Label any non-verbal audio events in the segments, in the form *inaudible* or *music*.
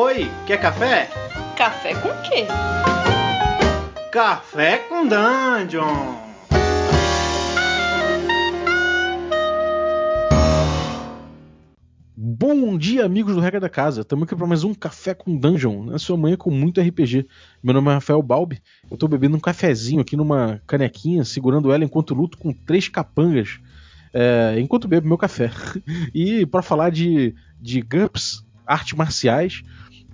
Oi, quer café? Café com quê? Café com Dungeon! Bom dia, amigos do Regra da Casa. Estamos aqui para mais um Café com Dungeon, na sua manhã com muito RPG. Meu nome é Rafael Balbi. Eu estou bebendo um cafezinho aqui numa canequinha, segurando ela enquanto luto com três capangas, é, enquanto bebo meu café. *laughs* E para falar de, de GURPS, artes marciais,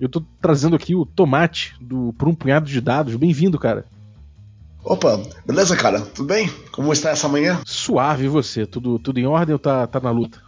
eu estou trazendo aqui o Tomate do Por um Punhado de Dados. Bem-vindo, cara. Opa, beleza, cara? Tudo bem? Como está essa manhã? Suave, e você? Tudo, tudo em ordem ou tá, tá na luta?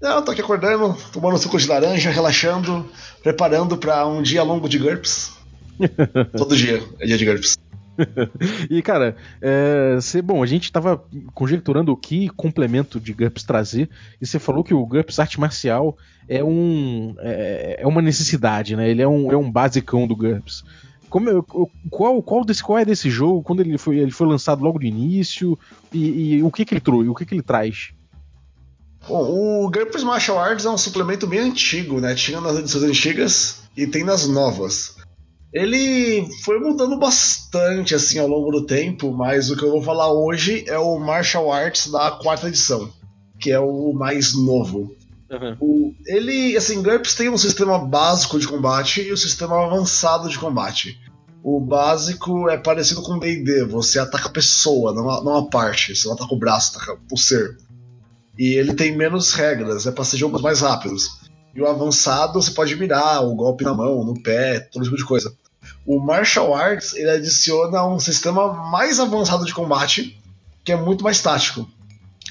Não, tô aqui acordando, tomando suco de laranja, relaxando, preparando para um dia longo de GURPS. *laughs* Todo dia é dia de GURPS. *laughs* e, cara, é, cê, bom, a gente estava conjecturando o que complemento de GURPS trazer, e você falou que o GURPS arte marcial é, um, é, é, uma necessidade, né? Ele é um, é um basicão do GURPS. Como, qual, qual, desse, qual é desse jogo? Quando ele foi, ele foi lançado logo no início? E, e o que, que ele trouxe? O que, que ele traz? Bom, o GURPS Martial Arts é um suplemento bem antigo, né? Tinha nas edições antigas e tem nas novas. Ele foi mudando bastante assim ao longo do tempo, mas o que eu vou falar hoje é o Martial Arts da quarta edição, que é o mais novo. Uhum. O, ele, assim, GURPS tem um sistema básico de combate e um sistema avançado de combate. O básico é parecido com D&D, você ataca a pessoa, não a, não a parte, você não ataca o braço, ataca o ser. E ele tem menos regras, é para ser jogos mais rápidos. E o avançado você pode mirar o golpe na mão, no pé, todo tipo de coisa. O Martial Arts ele adiciona um sistema mais avançado de combate, que é muito mais tático.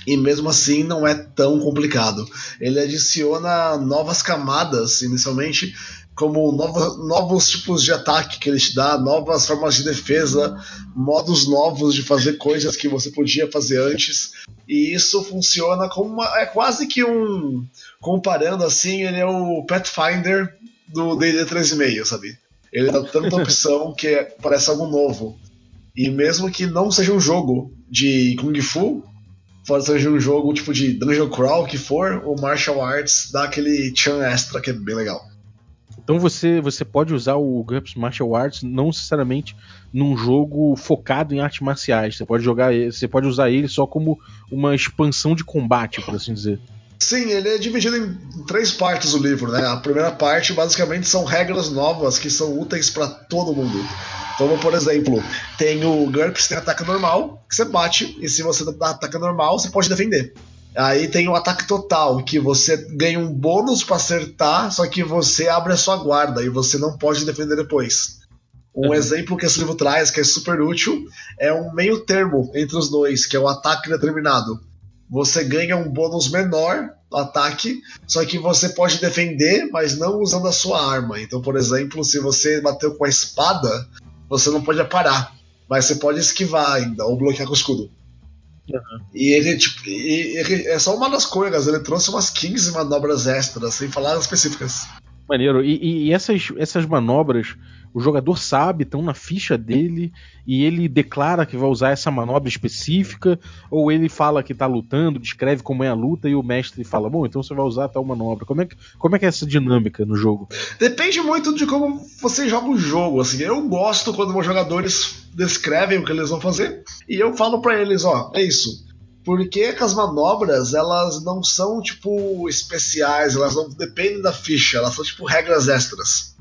E mesmo assim não é tão complicado. Ele adiciona novas camadas inicialmente, como novos tipos de ataque que ele te dá, novas formas de defesa, modos novos de fazer coisas que você podia fazer antes. E isso funciona como uma, é quase que um comparando assim, ele é o Pathfinder do D&D 3.5, sabe? Ele dá tanta opção que é, parece algo novo. E mesmo que não seja um jogo de Kung Fu, pode ser um jogo tipo de Dungeon Crawl que for, o Martial Arts dá aquele chan extra que é bem legal. Então você, você pode usar o GURPS Martial Arts não necessariamente num jogo focado em artes marciais. Você pode jogar, você pode usar ele só como uma expansão de combate, por assim dizer. Sim, ele é dividido em três partes o livro, né? A primeira parte basicamente são regras novas que são úteis para todo mundo. Como por exemplo, tem o GURPS, tem ataque normal, que você bate, e se você dá ataque normal, você pode defender. Aí tem o ataque total, que você ganha um bônus para acertar, só que você abre a sua guarda e você não pode defender depois. Um uhum. exemplo que esse livro traz, que é super útil, é um meio termo entre os dois, que é o ataque determinado você ganha um bônus menor no ataque, só que você pode defender, mas não usando a sua arma. Então, por exemplo, se você bateu com a espada, você não pode parar, mas você pode esquivar ainda, ou bloquear com o escudo. Uhum. E ele, tipo, e, ele, é só uma das coisas, ele trouxe umas 15 manobras extras, sem falar específicas. Maneiro. E, e essas, essas manobras o jogador sabe, estão na ficha dele e ele declara que vai usar essa manobra específica, ou ele fala que está lutando, descreve como é a luta e o mestre fala: Bom, então você vai usar tal manobra. Como é que, como é, que é essa dinâmica no jogo? Depende muito de como você joga o jogo. Assim, eu gosto quando meus jogadores descrevem o que eles vão fazer e eu falo para eles: Ó, é isso. Porque que as manobras, elas não são, tipo, especiais, elas não dependem da ficha, elas são, tipo, regras extras.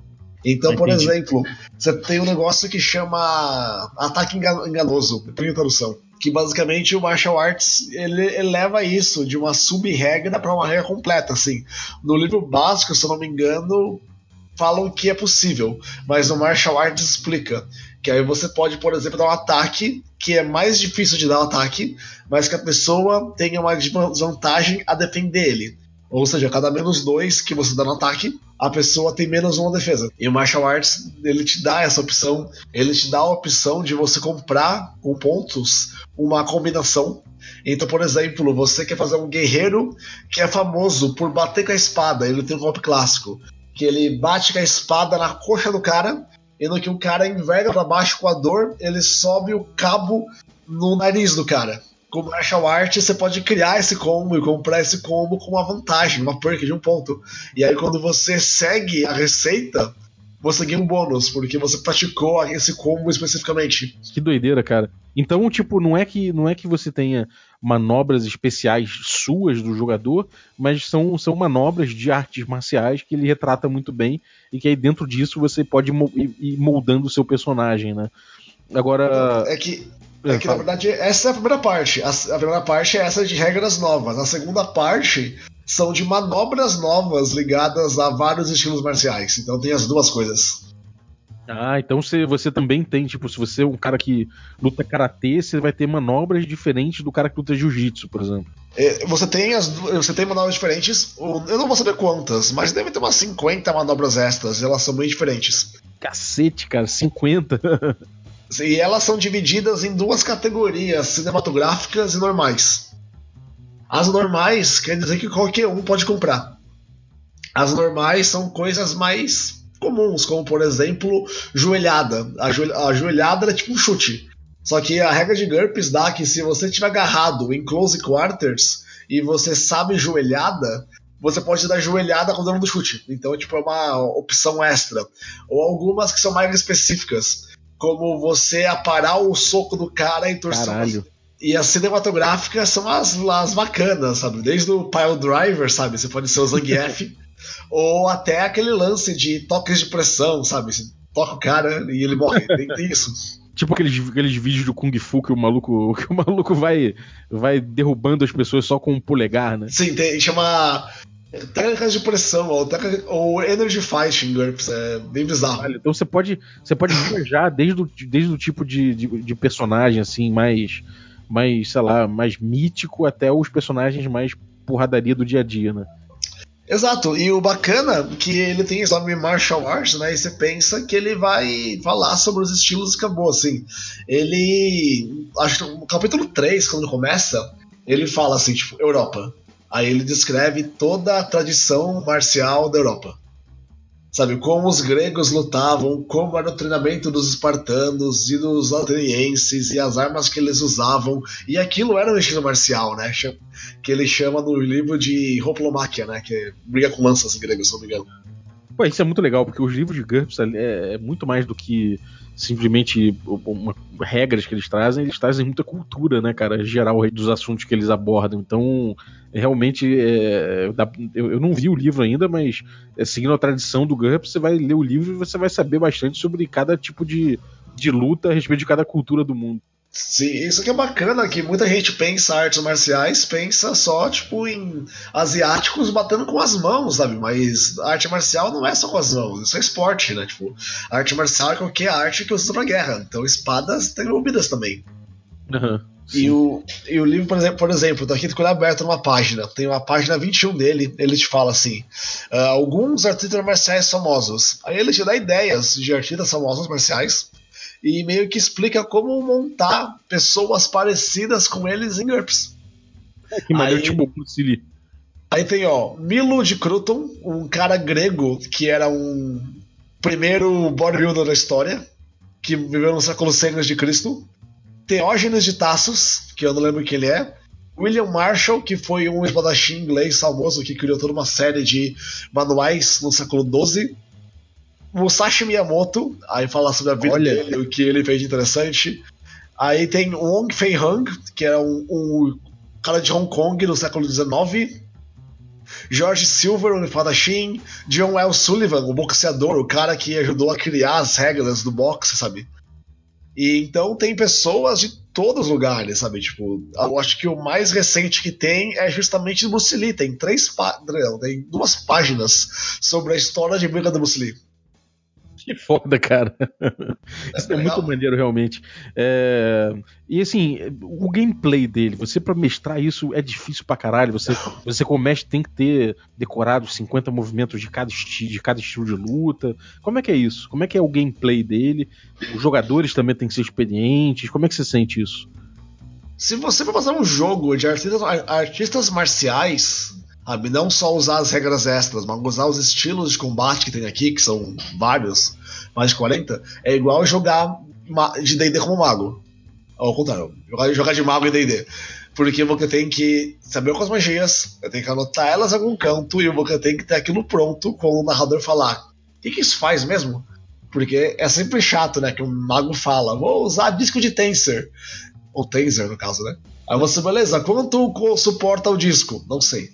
Então, por exemplo, você tem um negócio que chama ataque enganoso, tem tradução. Que basicamente o martial arts ele eleva isso de uma sub-regra para uma regra completa. Assim, no livro básico, se eu não me engano, falam que é possível, mas no martial arts explica que aí você pode, por exemplo, dar um ataque que é mais difícil de dar um ataque, mas que a pessoa tenha uma desvantagem a defender ele. Ou seja, cada menos dois que você dá no ataque, a pessoa tem menos uma defesa. E o Martial Arts, ele te dá essa opção, ele te dá a opção de você comprar com pontos uma combinação. Então, por exemplo, você quer fazer um guerreiro que é famoso por bater com a espada, ele tem um golpe clássico, que ele bate com a espada na coxa do cara, e no que o cara enverga para baixo com a dor, ele sobe o cabo no nariz do cara. com martial art você pode criar esse combo e comprar esse combo com uma vantagem, uma perk de um ponto. E aí quando você segue a receita, você ganha um bônus, porque você praticou esse combo especificamente. Que doideira, cara. Então, tipo, não é que não é que você tenha manobras especiais suas do jogador, mas são, são manobras de artes marciais que ele retrata muito bem e que aí dentro disso você pode ir moldando o seu personagem, né? Agora. É que é que, na verdade, essa é a primeira parte. A, a, primeira parte é essa de regras novas. A segunda parte são de manobras novas ligadas a vários estilos marciais. Então tem as duas coisas. Ah, então você, você também tem, tipo, se você é um cara que luta karatê, você vai ter manobras diferentes do cara que luta jiu-jitsu, por exemplo. É, você tem as você tem manobras diferentes, eu não vou saber quantas, mas deve ter umas 50 manobras extras, elas são bem diferentes. Cacete, cara, 50. *laughs* E elas são divididas em duas categorias, cinematográficas e normais. As normais quer dizer que qualquer um pode comprar. As normais são coisas mais comuns, como por exemplo, joelhada. A, joelhada é tipo um chute. Só que a regra de GURPS dá que se você estiver agarrado em close quarters e você sabe joelhada, você pode dar joelhada com o dano do chute. Então, tipo, é uma opção extra. Ou algumas que são mais específicas como você aparar o soco do cara e torcer. Caralho. E as cinematográficas são as, as bacanas, sabe? Desde o Pile Driver, sabe? Você pode ser o Zangief. *laughs* ou até aquele lance de toques de pressão, sabe? Você toca o cara e ele morre. Tem, tem isso. *laughs* Tipo aqueles, aqueles vídeos do Kung Fu que o maluco, que o maluco vai, vai derrubando as pessoas só com um polegar, né? Sim, tem, chama técnicas de pressão ou, ou energy fighting GURPS, é bem bizarro. Então você pode, você pode viajar desde o, desde o tipo de, de, de, personagem assim mais, mais, sei lá, mais mítico até os personagens mais porradaria do dia a dia, né? Exato, e o bacana é que ele tem esse nome martial arts, né? E você pensa que ele vai falar sobre os estilos e acabou, assim. Ele. Acho que no capítulo 3, quando começa, ele fala assim, tipo, Europa. Aí ele descreve toda a tradição marcial da Europa. Sabe, como os gregos lutavam, como era o treinamento dos espartanos e dos atenienses e as armas que eles usavam. E aquilo era um estilo marcial, né? Que ele chama no livro de Hoplomáquia, né? Que briga com lanças grego, se não me engano. Pô, isso é muito legal, porque os livros de GURPS é, é muito mais do que simplesmente uma, regras que eles trazem, eles trazem muita cultura, né, cara, geral dos assuntos que eles abordam. Então, realmente, é, eu, não vi o livro ainda, mas é, seguindo a tradição do GURPS, você vai ler o livro e você vai saber bastante sobre cada tipo de, de luta a respeito de cada cultura do mundo. Sim, isso que é bacana, que muita gente pensa artes marciais, pensa só, tipo, em asiáticos batendo com as mãos, sabe? Mas arte marcial não é só com as mãos, isso é esporte, né? Tipo, arte marcial é qualquer arte que usa pra guerra. Então espadas tem envolvidas também. Uhum, e, o, e o livro, por exemplo, por exemplo, tá aqui com ele aberto numa página, tem uma página 21 dele, ele te fala assim: uh, alguns artistas marciais famosos. Aí ele te dá ideias de artistas famosos marciais e meio que explica como montar pessoas parecidas com eles em GURPS. É, que maneiro, tipo Bruce Lee. Aí tem, ó, Milo de Cruton, um cara grego que era um primeiro bodybuilder da história, que viveu no século 100 de Cristo. Teógenes de Tassos, que eu não lembro quem ele é. William Marshall, que foi um espadachim inglês famoso que criou toda uma série de manuais no século XII. Musashi Miyamoto, aí fala sobre a vida Olha. dele, o que ele fez de interessante. Aí tem Wong Fei Hung, que é um, um cara de Hong Kong do século XIX. George Silver, o espadachim. John L. Sullivan, o boxeador, o cara que ajudou a criar as regras do boxe, sabe? E então tem pessoas de todos os lugares, sabe? Tipo, eu acho que o mais recente que tem é justamente o Bruce Lee. Tem três tem duas páginas sobre a história de briga do Bruce Lee. Que foda, cara. Isso é, é muito maneiro, realmente. É... E assim, o gameplay dele, você para mestrar isso é difícil pra caralho. Você, você como mestre tem que ter decorado 50 movimentos de cada, esti de cada estilo de luta. Como é que é isso? Como é que é o gameplay dele? Os jogadores também têm que ser experientes. Como é que você sente isso? Se você for fazer um jogo de artistas, artistas marciais, Sabe? Não só usar as regras extras, mas usar os estilos de combate que tem aqui, que são vários, mais de 40, é igual jogar de DD como mago. Ao contrário, jogar, de mago em DD. Porque você tem que saber as magias, tem que anotar elas em algum canto e você tem que ter aquilo pronto quando o narrador falar. O que, que isso faz mesmo? Porque é sempre chato, né? Que um mago fala, vou usar disco de Tensor. Ou Taser, no caso, né? Aí você, beleza, quanto suporta o disco? Não sei.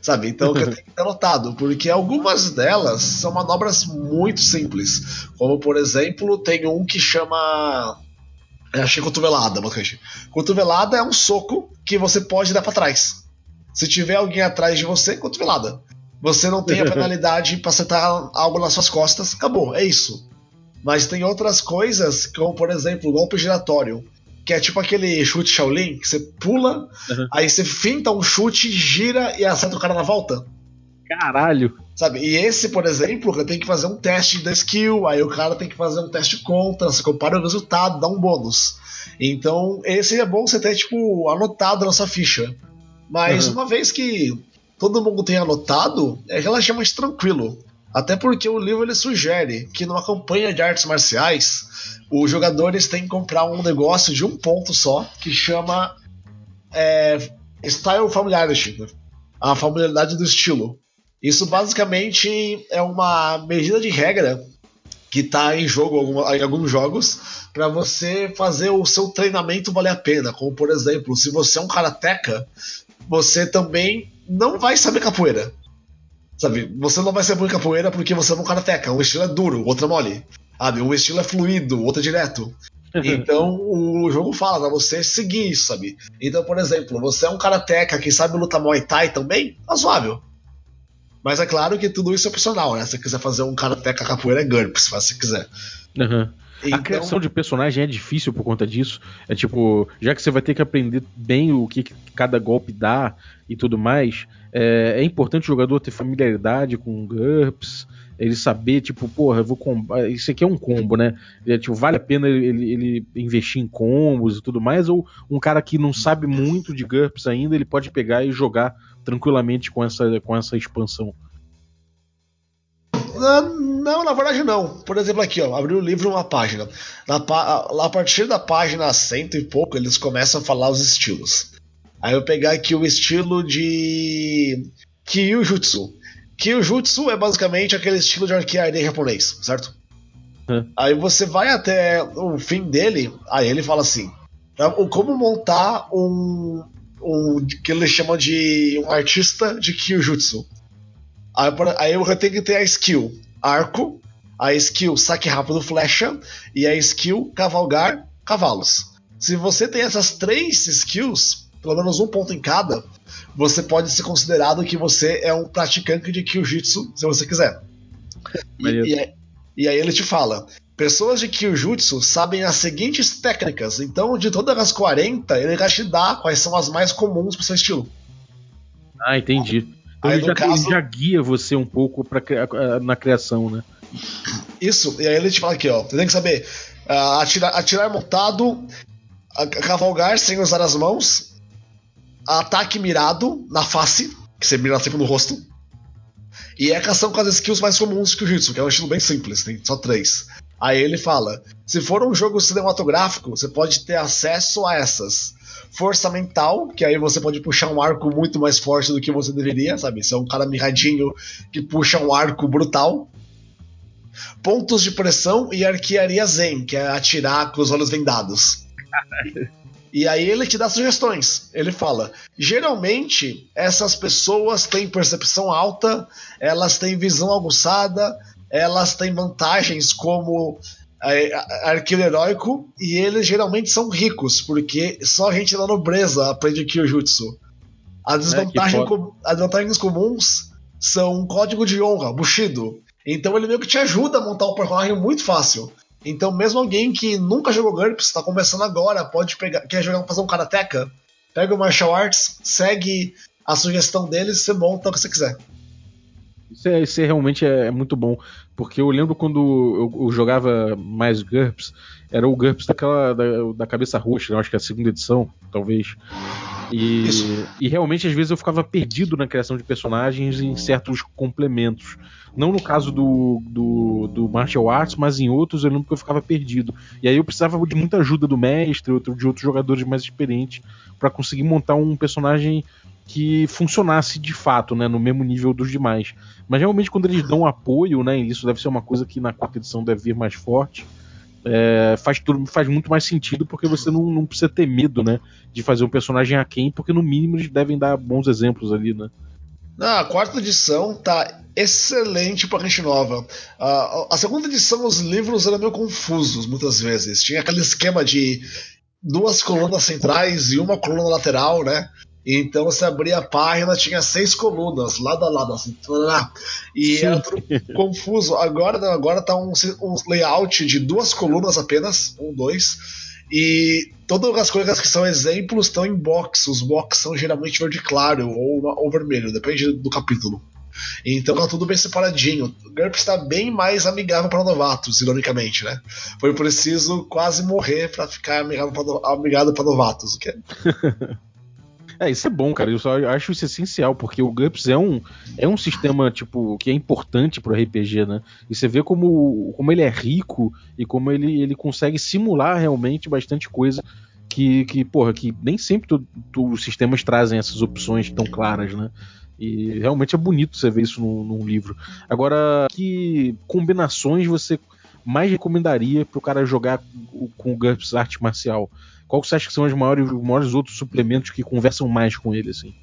Sabe? Então *laughs* tem que ter anotado, porque algumas delas são manobras muito simples. Como, por exemplo, tem um que chama. Eu achei cotovelada, basicamente. Cotovelada é um soco que você pode dar para trás. Se tiver alguém atrás de você, cotovelada. Você não tem a *laughs* penalidade para acertar algo nas suas costas, acabou, é isso. Mas tem outras coisas, como por exemplo, o golpe giratório, que é tipo aquele chute Shaolin, que você pula, uhum. aí você finta um chute, gira e acerta o cara na volta. Caralho! Sabe? E esse, por exemplo, tem que fazer um teste da skill, aí o cara tem que fazer um teste contra, você compara o resultado, dá um bônus. Então, esse é bom você ter, tipo, anotado na sua ficha. Mas uhum. uma vez que todo mundo tem anotado, é relativamente tranquilo. Até porque o livro ele sugere que numa campanha de artes marciais, os jogadores têm que comprar um negócio de um ponto só, que chama é, Style Familiarity, né? a familiaridade do estilo. Isso basicamente é uma medida de regra que está em jogo em alguns jogos para você fazer o seu treinamento valer a pena. Como por exemplo, se você é um karateca, você também não vai saber capoeira. Sabe? Você não vai ser bom em capoeira porque você é um karateca. Um estilo é duro, outro é mole. Sabe? Um estilo é fluido, outro é direto. *laughs* Então o jogo fala pra você seguir isso, sabe? Então, por exemplo, você é um karateca que sabe lutar Muay Thai também, razoável. Mas é claro que tudo isso é opcional, né? Se você quiser fazer um karateca capoeira é GURPS, se você quiser. Uhum. Então... A criação de personagem é difícil por conta disso. É tipo, já que você vai ter que aprender bem o que cada golpe dá e tudo mais, é, é importante o jogador ter familiaridade com GURPS, ele saber, tipo, porra, eu vou combar. Isso aqui é um combo, né? É, tipo, vale a pena ele, ele, investir em combos e tudo mais, ou um cara que não sabe muito de GURPS ainda, ele pode pegar e jogar tranquilamente com essa, com essa expansão. Não, na verdade não. Por exemplo, aqui, ó, abri o livro uma página. Na, a partir da página cento e pouco, eles começam a falar os estilos. Aí eu pegar aqui o estilo de Kyujutsu. Kyujutsu é basicamente aquele estilo de arquearia japonês, certo? Aí você vai até o fim dele, aí ele fala assim: como montar um, um que eles chamam de um artista de Kyujutsu. Aí, aí eu tenho que ter a skill arco, a skill saque rápido flecha e a skill cavalgar cavalos. Se você tem essas três skills, pelo menos um ponto em cada, você pode ser considerado que você é um praticante de Kyujutsu, se você quiser. E, e, e, aí ele te fala: pessoas de Kyujutsu sabem as seguintes técnicas, então de todas as 40, ele vai te dar quais são as mais comuns pro seu estilo. Ah, entendi. Então aí, ele, já, caso... ele já guia você um pouco pra, na criação, né? Isso, e aí ele te fala aqui, ó. Você tem que saber uh, atirar, atirar montado, uh, cavalgar sem usar as mãos, ataque mirado na face, que você mira sempre no rosto. E é cação com as skills mais comuns que o Jitsu, que é um estilo bem simples, tem só três. Aí ele fala: se for um jogo cinematográfico, você pode ter acesso a essas força mental, que aí você pode puxar um arco muito mais forte do que você deveria, sabe? Você é um cara mirradinho que puxa um arco brutal. Pontos de pressão e arquearia zen, que é atirar com os olhos vendados. *laughs* E aí ele te dá sugestões. Ele fala: geralmente essas pessoas têm percepção alta, elas têm visão aguçada, elas têm vantagens como é, arqueiro heróico e eles geralmente são ricos, porque só a gente da nobreza aprende Kyojutsu. As desvantagens, é, com, as desvantagens comuns são um código de honra, Bushido. Então ele meio que te ajuda a montar um personagem muito fácil. Então, mesmo alguém que nunca jogou GURPS, está começando agora, pode pegar, quer jogar, fazer um Karateka, pega o Martial Arts, segue a sugestão deles você monta o que você quiser. Isso, é, isso é, realmente é, é, muito bom. Porque eu lembro quando eu, eu jogava mais GURPS, era o GURPS daquela, da, da cabeça roxa, né? acho que é a segunda edição, talvez. E, e, realmente, às vezes, eu ficava perdido na criação de personagens em certos complementos. Não no caso do, do, do Martial Arts, mas em outros eu lembro que eu ficava perdido. E aí eu precisava de muita ajuda do mestre, outro, de outros jogadores mais experientes, para conseguir montar um personagem que funcionasse de fato, né, no mesmo nível dos demais. Mas realmente quando eles dão apoio, né, isso deve ser uma coisa que na quarta edição deve vir mais forte. É, faz tudo faz muito mais sentido porque você não, não precisa ter medo, né, de fazer um personagem a quem, porque no mínimo eles devem dar bons exemplos ali, né? Na quarta edição tá excelente pra gente nova. a segunda edição, os livros eram meio confusos muitas vezes. Tinha aquele esquema de duas colunas centrais e uma coluna lateral, né? Então você abria a página, tinha seis colunas, lado a lado, assim. E Sim. era tudo confuso. Agora agora tá um, um layout de duas colunas apenas, um, dois. E todas as coisas que são exemplos estão em box. Os box são geralmente verde claro ou, ou vermelho, depende do capítulo. Então tá tudo bem separadinho. O GURPS está bem mais amigável para novatos, ironicamente, né? Foi preciso quase morrer para ficar amigável para novatos. O que é *laughs* É, isso é bom, cara. Eu só acho isso essencial, porque o GURPS é um, é um sistema, tipo, que é importante pro RPG, né? E você vê como, como ele é rico e como ele, ele consegue simular realmente bastante coisa que, que porra, que nem sempre tu, tu, os sistemas trazem essas opções tão claras, né? E realmente é bonito você ver isso num, num livro. Agora, que combinações você mais recomendaria pro cara jogar com o GURPS arte marcial? Qual você acha que são os maiores, os maiores outros suplementos que conversam mais com ele, assim?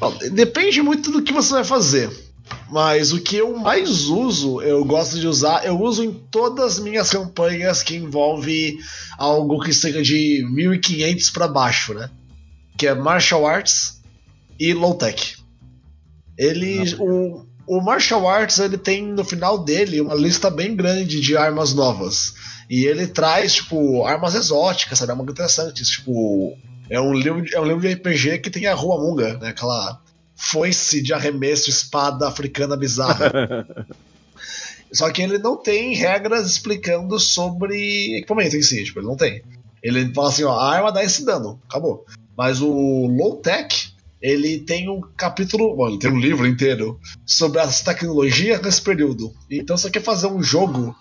Bom, depende muito do que você vai fazer. Mas o que eu mais uso, eu gosto de usar, eu uso em todas as minhas campanhas que envolve algo que seja de 1500 para baixo, né? Que é martial arts e low tech. Ele, o, o martial arts, ele tem no final dele uma lista bem grande de armas novas. E ele traz, tipo, armas exóticas, sabe? É muito interessante. Tipo, é um livro, é um livro de RPG que tem a Rua Munga, né? Aquela foice de arremesso espada africana bizarra. *laughs* Só que ele não tem regras explicando sobre equipamento em si, tipo, ele não tem. Ele fala assim, ó, a arma dá esse dano, acabou. Mas o low tech, ele tem um capítulo, bom, ele tem um livro inteiro sobre as tecnologias nesse período. Então, você quer fazer um jogo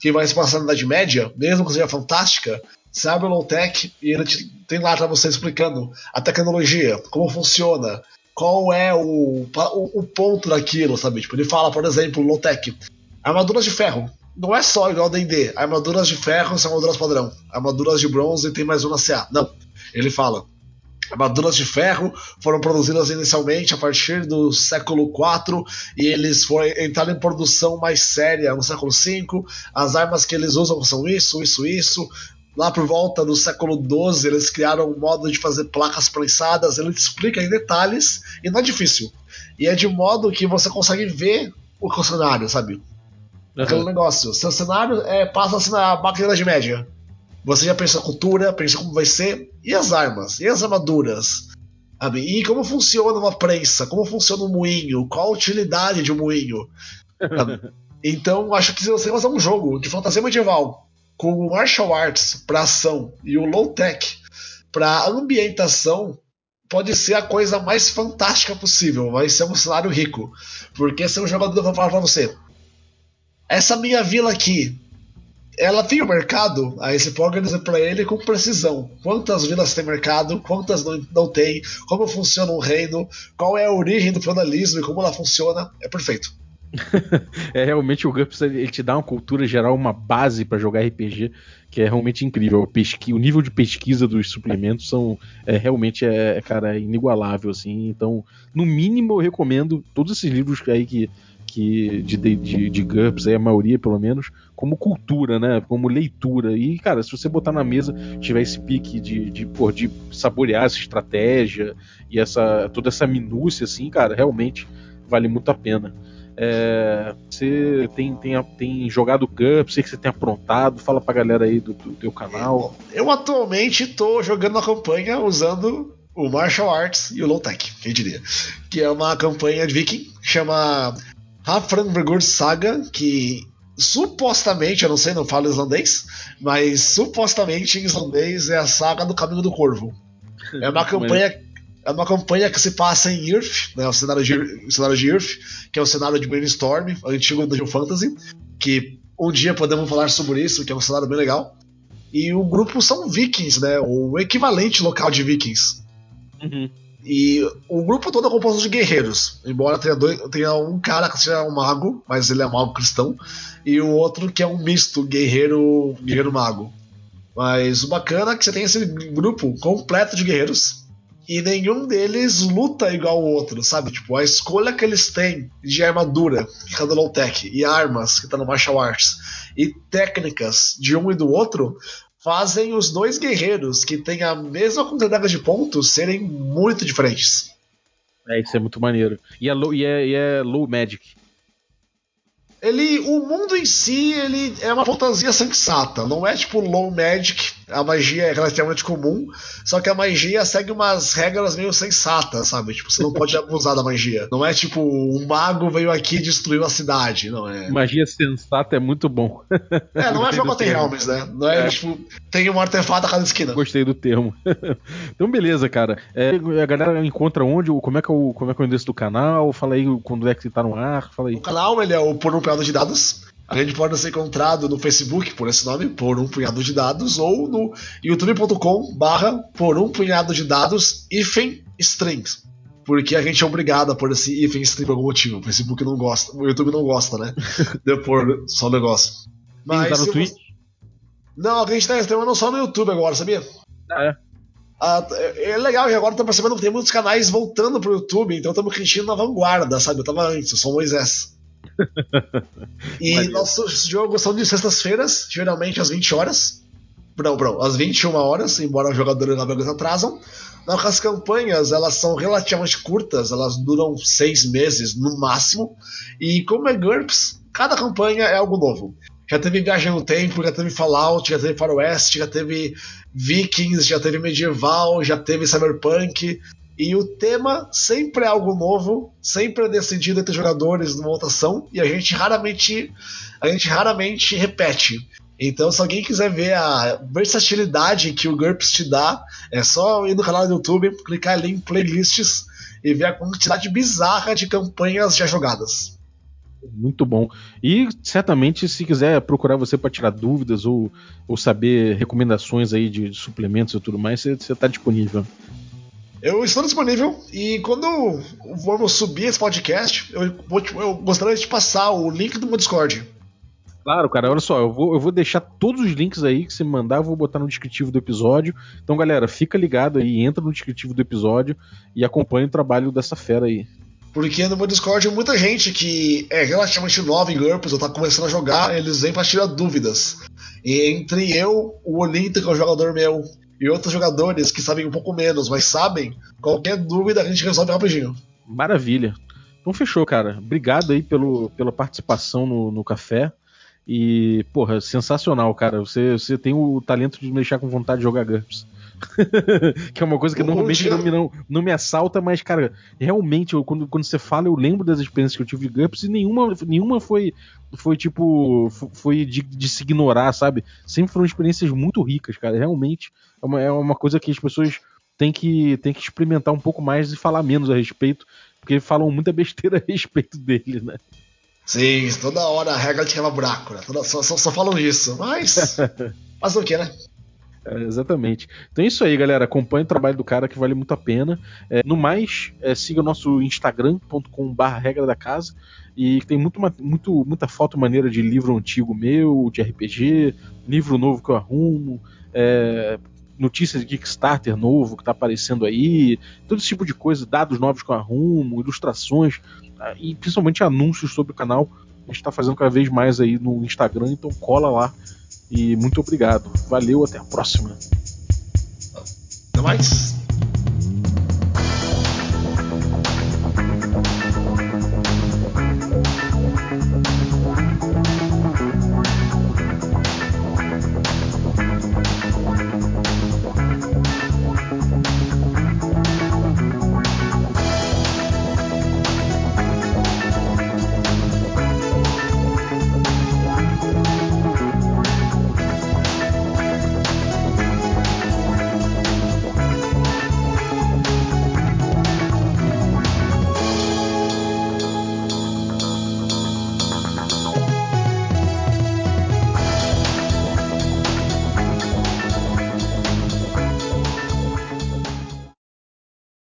que vai se passar na Idade Média, mesmo que seja fantástica, abre o low-tech e ele te, tem lá para você explicando a tecnologia, como funciona, qual é o, o, o, ponto daquilo, sabe? Tipo, ele fala, por exemplo, low-tech, armaduras de ferro. Não é só igual D&D, armaduras de ferro são armaduras padrão, armaduras de bronze tem mais uma CA. Não, ele fala, Armaduras de ferro foram produzidas inicialmente a partir do século IV e eles foram entraram em produção mais séria no século V. As armas que eles usam são isso, isso, isso. Lá por volta do século XII, eles criaram um modo de fazer placas prensadas. Ele explica em detalhes e não é difícil. E é de modo que você consegue ver o cenário, sabe? Uhum. Aquele negócio. Seu cenário é, passa-se na máquina de média. Você já pensa a cultura, pensa como vai ser, e as armas, e as armaduras, sabe? E como funciona uma prensa, como funciona um moinho, qual a utilidade de um moinho. *laughs* então, acho que se você fazer um jogo de fantasia medieval com o martial arts para ação e o low tech para ambientação, pode ser a coisa mais fantástica possível. Vai ser um cenário rico. Porque se um jogador vai falar pra você: essa minha vila aqui ela tem o um mercado, aí você pode para ele com precisão. Quantas vilas tem mercado, quantas não, não tem, como funciona um reino, qual é a origem do feudalismo e como ela funciona. É perfeito. *laughs* é realmente o GURPS ele te dá uma cultura geral, uma base para jogar RPG que é realmente incrível. O, o nível de pesquisa dos suplementos são é, realmente é, cara, inigualável assim. Então, no mínimo eu recomendo todos esses livros aí que que de, de, de GURPS, aí a maioria pelo menos, como cultura, né? Como leitura. E, cara, se você botar na mesa, tiver esse pique de, de, pô, de saborear essa estratégia e essa toda essa minúcia, assim, cara, realmente vale muito a pena. É, você tem, tem, tem jogado GURPS, sei que você tem aprontado, fala pra galera aí do, do teu canal. Eu, eu atualmente tô jogando a campanha usando o Martial Arts e o Low Tech, quem diria. Que é uma campanha de Viking, chama Hafranbergur Saga, que supostamente, eu não sei, não falo islandês, mas supostamente em islandês é a saga do Caminho do Corvo. É uma *laughs* campanha É uma campanha que se passa em Earth, né, o cenário de, o cenário de Earth, que é o cenário de Brainstorm, antigo Dungeon Fantasy, que um dia podemos falar sobre isso, que é um cenário bem legal. E o grupo são vikings, né? O equivalente local de vikings. Uhum. E o grupo todo é composto de guerreiros. Embora tenha, dois, tenha um cara que seja um mago, mas ele é mago cristão, e o outro que é um misto guerreiro guerreiro mago. Mas o bacana é que você tem esse grupo completo de guerreiros e nenhum deles luta igual o outro, sabe? Tipo, a escolha que eles têm de armadura, que tá no low tech, e armas, que tá no martial arts, e técnicas de um e do outro, fazem os dois guerreiros que têm a mesma quantidade de pontos serem muito diferentes. É, isso é muito maneiro. E é low, e é, e é low magic. Ele, o mundo em si, ele é uma fantasia sensata. Não é tipo low magic, a magia é relativamente comum, só que a magia segue umas regras meio sensatas, sabe? Tipo, você não pode *laughs* abusar da magia. Não é tipo, um mago veio aqui e destruiu a cidade, não é. Magia sensata é muito bom. *laughs* É, não é Forgotten Realms, né? Não é, É. tipo, tem um artefato a cada esquina. Gostei do termo. *laughs* então, beleza, cara. É, a galera encontra onde? Como é, que é o, como é que é o endereço do canal? Fala aí quando é que tá no ar. Fala aí. O canal ele é o Por um Punhado de Dados. A gente pode ser encontrado no Facebook por esse nome, Por um Punhado de Dados, ou no youtube.com barra Por um Punhado de Dados hífen strings. Porque a gente é obrigado a pôr esse hífen string por algum motivo. O Facebook não gosta, o YouTube não gosta, né? *laughs* De eu pôr só o negócio. Mas, tá no Twitch? você- Não, a gente tá streamando só no YouTube agora, sabia? Ah, é? Ah, é é legal, e agora estamos percebendo que tem muitos canais voltando pro YouTube, então estamos sentindo na vanguarda, sabe? Eu tava antes, eu sou o Moisés. E Maneiro. nossos jogos são de sextas-feiras, geralmente às 20 horas. Não, não, às 21 horas, embora os jogadores na verdade atrasam. Nossas campanhas, elas são relativamente curtas, elas duram seis meses no máximo. E como é GURPS, cada campanha é algo novo. Já teve Viagem no Tempo, já teve Fallout, já teve Faroeste, já teve Vikings, já teve Medieval, já teve Cyberpunk. E o tema sempre é algo novo, sempre é decidido entre jogadores numa votação, e a gente raramente a gente raramente repete. Então, se alguém quiser ver a versatilidade que o GURPS te dá, é só ir no canal do YouTube, clicar ali em playlists e ver a quantidade bizarra de campanhas já jogadas. Muito bom. E certamente, se quiser procurar você para tirar dúvidas ou, ou saber recomendações aí de, suplementos e tudo mais, você, você tá disponível. Eu estou disponível e quando vamos subir esse podcast, eu, vou te- eu gostaria de te passar o link do meu Discord. Claro, cara, olha só, eu vou, eu vou deixar todos os links aí que você me mandar, eu vou botar no descritivo do episódio. Então, galera, fica ligado aí, entra no descritivo do episódio e acompanha o trabalho dessa fera aí. Porque no meu Discord, muita gente que é relativamente nova em GURPS ou tá começando a jogar, eles vêm para tirar dúvidas. E entre eu, o Olinto, que é um jogador meu, e outros jogadores que sabem um pouco menos, mas sabem, qualquer dúvida a gente resolve rapidinho. Maravilha. Então fechou, cara. Obrigado aí pelo, pela participação no, no café. E, porra, sensacional, cara. Você, você tem o talento de me deixar com vontade de jogar GURPS. *laughs* que é uma coisa que normalmente não me, não, não me assalta, mas, cara, realmente, eu- quando, quando você fala, eu lembro das experiências que eu tive de GURPS e nenhuma, nenhuma foi, foi tipo, fo- foi de, de se ignorar, sabe? Sempre foram experiências muito ricas, cara. Realmente é uma, é uma coisa que as pessoas têm que, têm que experimentar um pouco mais e falar menos a respeito, porque falam muita besteira *laughs* a respeito dele, né? Sim, toda hora a regra te quebra buraco, né? Toda- só, só, só falam isso. Mas. *laughs* Mas o que, né? É, exatamente. Então é isso aí, galera. Acompanhe o trabalho do cara que vale muito a pena. É, no mais, é, siga o nosso instagram.com.br regra da casa. E tem muito, muito, muita foto maneira de livro antigo meu, de RPG, livro novo que eu arrumo, é, notícias de Kickstarter novo que tá aparecendo aí, todo esse tipo de coisa, dados novos que eu arrumo, ilustrações ah, e principalmente anúncios sobre o canal. A gente tá fazendo cada vez mais aí no Instagram, então cola lá. E muito obrigado. Valeu, até a próxima. Até mais.